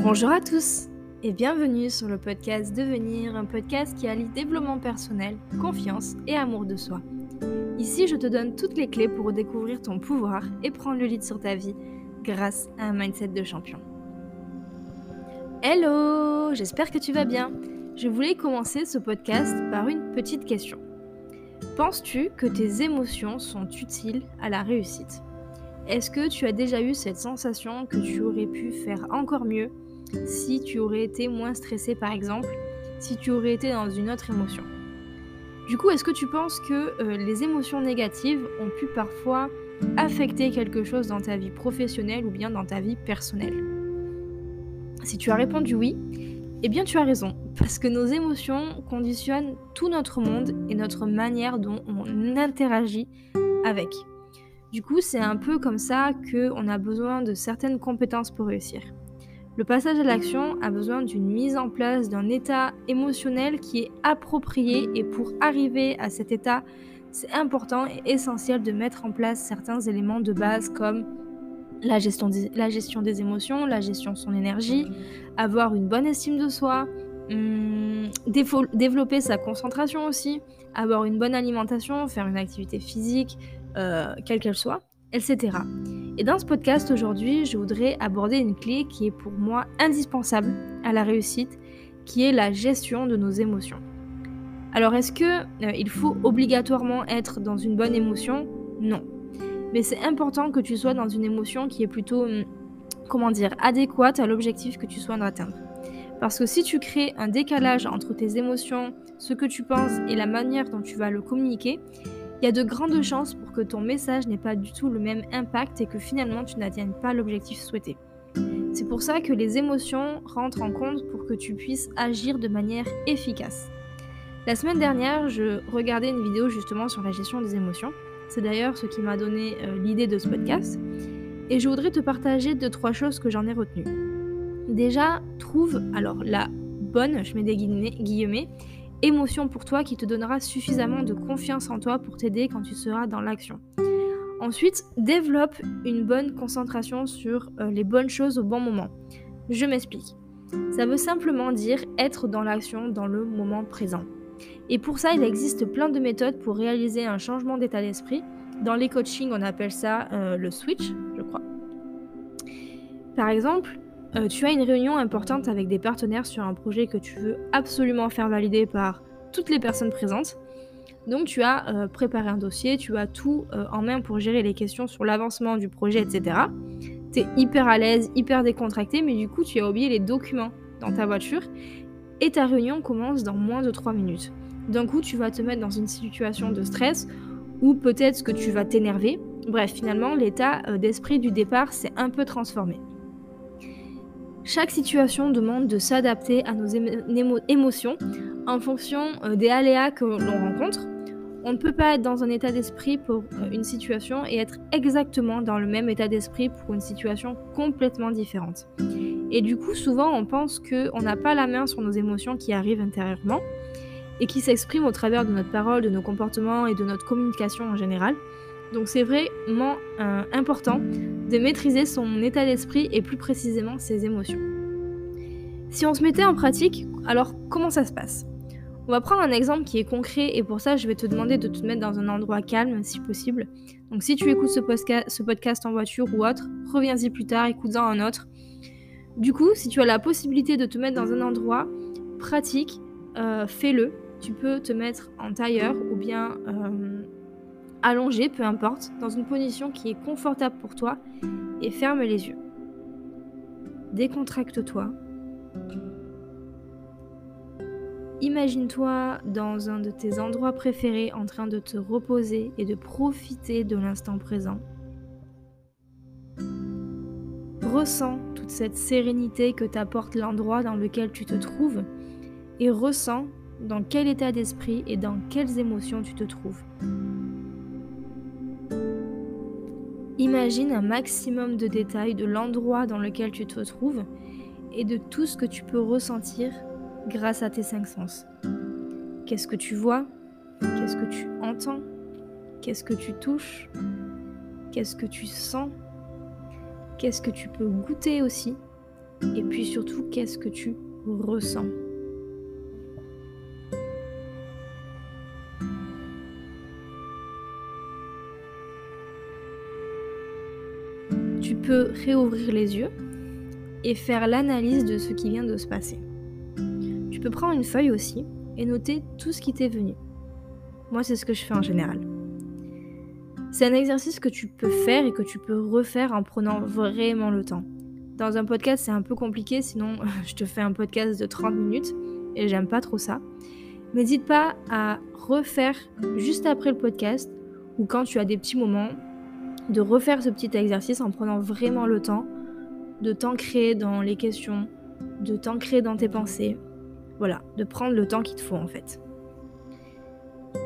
Bonjour à tous et bienvenue sur le podcast Devenir, un podcast qui allie développement personnel, confiance et amour de soi. Ici, je te donne toutes les clés pour découvrir ton pouvoir et prendre le lead sur ta vie grâce à un mindset de champion. Hello, j'espère que tu vas bien. Je voulais commencer ce podcast par une petite question. Penses-tu que tes émotions sont utiles à la réussite? Est-ce que tu as déjà eu cette sensation que tu aurais pu faire encore mieux? Si tu aurais été moins stressé par exemple, si tu aurais été dans une autre émotion Du coup, est-ce que tu penses que euh, les émotions négatives ont pu parfois affecter quelque chose dans ta vie professionnelle ou bien dans ta vie personnelle? Si tu as répondu oui, eh bien tu as raison, parce que nos émotions conditionnent tout notre monde et notre manière dont on interagit avec. Du coup, c'est un peu comme ça qu'on a besoin de certaines compétences pour réussir. Le passage à l'action a besoin d'une mise en place d'un état émotionnel qui est approprié et pour arriver à cet état, c'est important et essentiel de mettre en place certains éléments de base comme la gestion, des, émotions, la gestion de son énergie, avoir une bonne estime de soi, hum, développer sa concentration aussi, avoir une bonne alimentation, faire une activité physique, euh, quelle qu'elle soit, etc. Et dans ce podcast aujourd'hui, je voudrais aborder une clé qui est pour moi indispensable à la réussite, qui est la gestion de nos émotions. Alors est-ce que euh, il faut obligatoirement être dans une bonne émotion? Non mais c'est important que tu sois dans une émotion qui est plutôt, hum, comment dire, adéquate à l'objectif que tu souhaites atteindre. Parce que si tu crées un décalage entre tes émotions, ce que tu penses et la manière dont tu vas le communiquer, il y a de grandes chances pour que ton message n'ait pas du tout le même impact et que finalement tu n'atteignes pas l'objectif souhaité. C'est pour ça que les émotions rentrent en compte pour que tu puisses agir de manière efficace. La semaine dernière, je regardais une vidéo justement sur la gestion des émotions c'est d'ailleurs ce qui m'a donné euh, l'idée de ce podcast. Et je voudrais te partager deux, trois choses que j'en ai retenues. Déjà, trouve alors la bonne, je mets des guillemets, émotion pour toi qui te donnera suffisamment de confiance en toi pour t'aider quand tu seras dans l'action. Ensuite, développe une bonne concentration sur euh, les bonnes choses au bon moment. Je m'explique. Ça veut simplement dire être dans l'action dans le moment présent. Et pour ça, il existe plein de méthodes pour réaliser un changement d'état d'esprit. Dans les coachings, on appelle ça euh, le switch, je crois. Par exemple, euh, tu as une réunion importante avec des partenaires sur un projet que tu veux absolument faire valider par toutes les personnes présentes. Donc tu as euh, préparé un dossier, tu as tout en main pour gérer les questions sur l'avancement du projet, etc. Tu es hyper à l'aise, hyper décontracté, mais du coup tu as oublié les documents dans ta voiture et ta réunion commence dans moins de 3 minutes. D'un coup, tu vas te mettre dans une situation de stress ou peut-être que tu vas t'énerver. Bref, finalement, l'état euh, d'esprit du départ s'est un peu transformé. Chaque situation demande de s'adapter à nos émotions en fonction euh, des aléas que l'on rencontre. On ne peut pas être dans un état d'esprit pour euh, une situation et être exactement dans le même état d'esprit pour une situation complètement différente. Et du coup, souvent, on pense qu'on n'a pas la main sur nos émotions qui arrivent intérieurement et qui s'expriment au travers de notre parole, de nos comportements et de notre communication en général. Donc c'est vraiment euh, important de maîtriser son état d'esprit et plus précisément ses émotions. Si on se mettait en pratique, alors comment ça se passe? On va prendre un exemple qui est concret et pour ça je vais te demander de te mettre dans un endroit calme si possible. Donc si tu écoutes ce, podcast en voiture ou autre, reviens-y plus tard, écoute-en un autre. Du coup, si tu as la possibilité de te mettre dans un endroit pratique, euh, fais-le. Tu peux te mettre en tailleur ou bien euh, allongé, peu importe, dans une position qui est confortable pour toi et ferme les yeux. Décontracte-toi. Imagine-toi dans un de tes endroits préférés en train de te reposer et de profiter de l'instant présent. Ressens toute cette sérénité que t'apporte l'endroit dans lequel tu te trouves et ressens dans quel état d'esprit et dans quelles émotions tu te trouves. Imagine un maximum de détails de l'endroit dans lequel tu te trouves et de tout ce que tu peux ressentir grâce à tes cinq sens. Qu'est-ce que tu vois? Qu'est-ce que tu entends? Qu'est-ce que tu touches? Qu'est-ce que tu sens? Qu'est-ce que tu peux goûter aussi? Et puis surtout qu'est-ce que tu ressens? Tu peux réouvrir les yeux et faire l'analyse de ce qui vient de se passer. Tu peux prendre une feuille aussi et noter tout ce qui t'est venu. Moi, c'est ce que je fais en général. C'est un exercice que tu peux faire et que tu peux refaire en prenant vraiment le temps. Dans un podcast, c'est un peu compliqué, sinon je te fais un podcast de 30 minutes et j'aime pas trop ça. N'hésite pas à refaire juste après le podcast ou quand tu as des petits moments de refaire ce petit exercice en prenant vraiment le temps de t'ancrer dans les questions, de t'ancrer dans tes pensées. Voilà, de prendre le temps qu'il te faut en fait.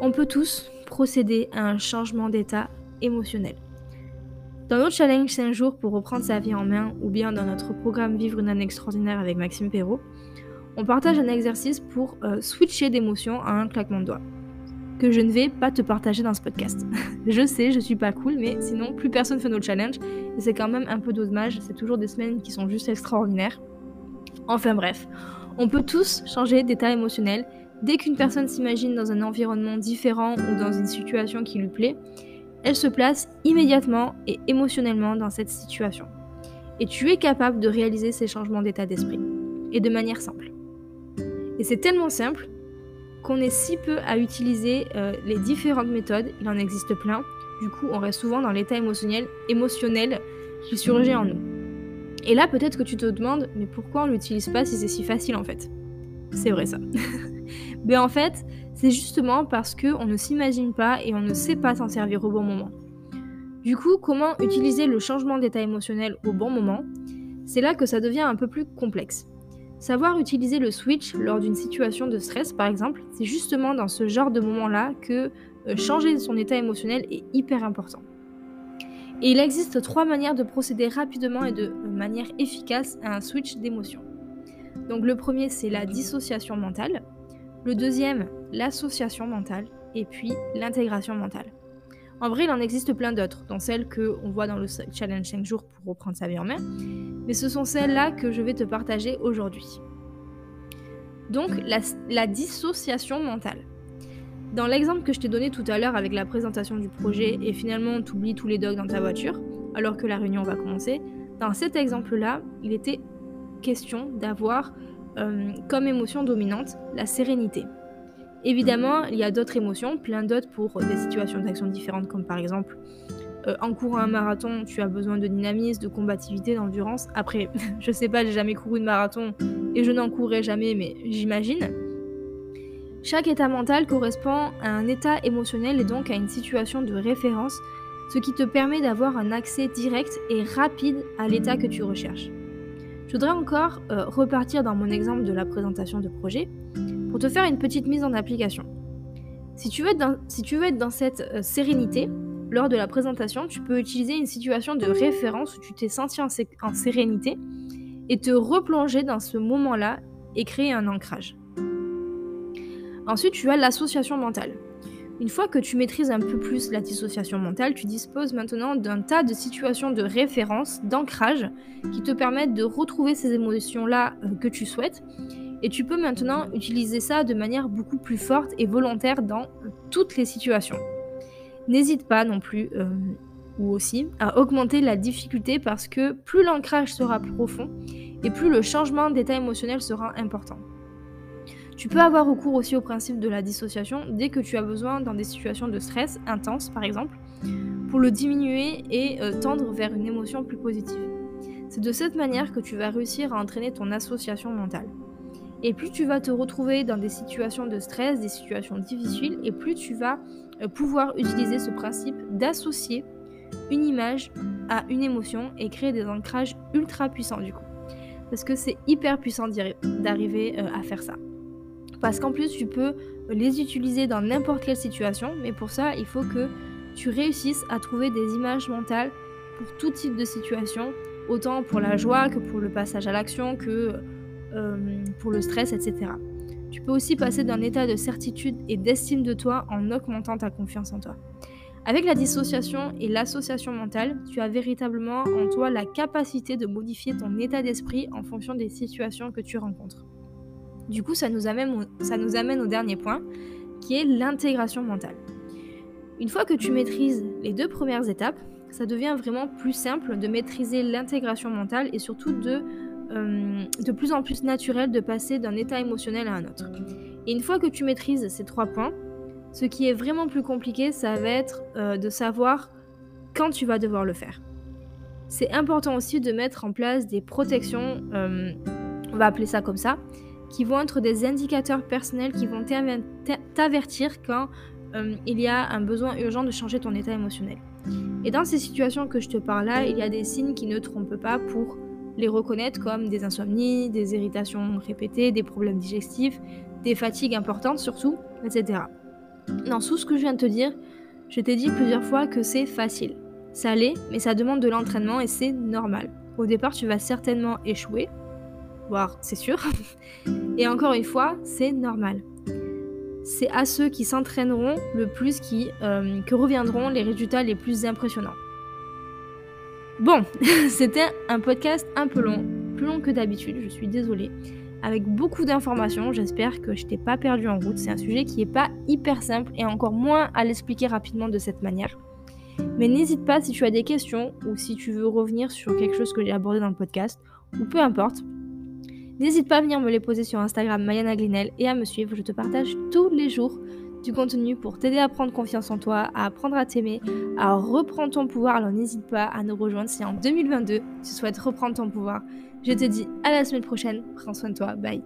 On peut tous procéder à un changement d'état émotionnel. Dans notre challenge 5 jours pour reprendre sa vie en main ou bien dans notre programme Vivre une année extraordinaire avec Maxime Perrault, on partage un exercice pour euh, switcher d'émotion à un claquement de doigts que je ne vais pas te partager dans ce podcast. je sais, je suis pas cool, mais sinon plus personne fait notre challenge et c'est quand même un peu dommage, c'est toujours des semaines qui sont juste extraordinaires. Enfin bref, on peut tous changer d'état émotionnel dès qu'une personne s'imagine dans un environnement différent ou dans une situation qui lui plaît, elle se place immédiatement et émotionnellement dans cette situation. Et tu es capable de réaliser ces changements d'état d'esprit. Et de manière simple. Et c'est tellement simple qu'on est si peu à utiliser euh, les différentes méthodes, il en existe plein. Du coup, on reste souvent dans l'état émotionnel, qui surgit en nous. Et là, peut-être que tu te demandes, mais pourquoi on l'utilise pas si c'est si facile en fait? C'est vrai ça. mais en fait, c'est justement parce qu'on ne s'imagine pas et on ne sait pas s'en servir au bon moment. Du coup, comment utiliser le changement d'état émotionnel au bon moment? C'est là que ça devient un peu plus complexe. Savoir utiliser le switch lors d'une situation de stress, par exemple, c'est justement dans ce genre de moment-là que euh, changer son état émotionnel est hyper important. Et il existe trois manières de procéder rapidement et de manière efficace à un switch d'émotion. Donc le premier, c'est la dissociation mentale. Le deuxième, l'association mentale. Et puis l'intégration mentale. En vrai, il en existe plein d'autres, dont celles qu'on voit dans le challenge 5 jours pour reprendre sa vie en main, mais ce sont celles-là que je vais te partager aujourd'hui. Donc, la, dissociation mentale. Dans l'exemple que je t'ai donné tout à l'heure avec la présentation du projet et finalement tu oublies tous les dogs dans ta voiture alors que la réunion va commencer, dans cet exemple-là, il était question d'avoir euh, comme émotion dominante la sérénité. Évidemment, il y a d'autres émotions, plein d'autres pour des situations d'action différentes, comme par exemple euh, en courant un marathon, tu as besoin de dynamisme, de combativité, d'endurance. Après, je sais pas, j'ai jamais couru de marathon et je n'en courrai jamais, mais j'imagine. Chaque état mental correspond à un état émotionnel et donc à une situation de référence, ce qui te permet d'avoir un accès direct et rapide à l'état que tu recherches. Je voudrais encore euh, repartir dans mon exemple de la présentation de projet pour te faire une petite mise en application. Si tu veux être dans, si tu veux être dans cette euh, sérénité, lors de la présentation, tu peux utiliser une situation de référence où tu t'es senti en, sérénité et te replonger dans ce moment-là et créer un ancrage. Ensuite, tu as l'association mentale. Une fois que tu maîtrises un peu plus la dissociation mentale, tu disposes maintenant d'un tas de situations de référence, d'ancrage, qui te permettent de retrouver ces émotions-là euh, que tu souhaites et tu peux maintenant utiliser ça de manière beaucoup plus forte et volontaire dans toutes les situations. N'hésite pas non plus, euh, ou aussi, à augmenter la difficulté parce que plus l'ancrage sera profond et plus le changement d'état émotionnel sera important. Tu peux avoir recours aussi au principe de la dissociation dès que tu as besoin dans des situations de stress intense par exemple, pour le diminuer et euh, tendre vers une émotion plus positive. C'est de cette manière que tu vas réussir à entraîner ton association mentale. Et plus tu vas te retrouver dans des situations de stress, des situations difficiles, et plus tu vas pouvoir utiliser ce principe d'associer une image à une émotion et créer des ancrages ultra puissants du coup. Parce que c'est hyper puissant d'arriver euh, à faire ça. Parce qu'en plus, tu peux les utiliser dans n'importe quelle situation, mais pour ça, il faut que tu réussisses à trouver des images mentales pour tout type de situation, autant pour la joie que pour le passage à l'action, que euh, pour le stress, etc. Tu peux aussi passer d'un état de certitude et d'estime de toi en augmentant ta confiance en toi. Avec la dissociation et l'association mentale, tu as véritablement en toi la capacité de modifier ton état d'esprit en fonction des situations que tu rencontres. Du coup, ça nous amène au, dernier point, qui est l'intégration mentale. Une fois que tu maîtrises les deux premières étapes, ça devient vraiment plus simple de maîtriser l'intégration mentale et surtout de, euh, de plus en plus naturel de passer d'un état émotionnel à un autre. Et une fois que tu maîtrises ces trois points, ce qui est vraiment plus compliqué, ça va être euh, de savoir quand tu vas devoir le faire. C'est important aussi de mettre en place des protections, euh, on va appeler ça comme ça, qui vont être des indicateurs personnels qui vont t'avertir quand il y a un besoin urgent de changer ton état émotionnel. Et dans ces situations que je te parle là, il y a des signes qui ne trompent pas pour les reconnaître comme des insomnies, des irritations répétées, des problèmes digestifs, des fatigues importantes surtout, etc. Dans tout ce que je viens de te dire, je t'ai dit plusieurs fois que c'est facile. Ça l'est, mais ça demande de l'entraînement et c'est normal. Au départ, tu vas certainement échouer, voire c'est sûr. et encore une fois, c'est normal. C'est à ceux qui s'entraîneront le plus qui, euh, que reviendront les résultats les plus impressionnants. Bon, c'était un podcast un peu long, plus long que d'habitude, je suis désolée avec beaucoup d'informations. J'espère que je t'ai pas perdu en route. C'est un sujet qui n'est pas hyper simple et encore moins à l'expliquer rapidement de cette manière. Mais n'hésite pas si tu as des questions ou si tu veux revenir sur quelque chose que j'ai abordé dans le podcast ou peu importe. N'hésite pas à venir me les poser sur Instagram Mayana Glinel et à me suivre. Je te partage tous les jours du contenu pour t'aider à prendre confiance en toi, à apprendre à t'aimer, à reprendre ton pouvoir. Alors n'hésite pas à nous rejoindre si en 2022 tu souhaites reprendre ton pouvoir. Je te dis à la semaine prochaine. Prends soin de toi. Bye.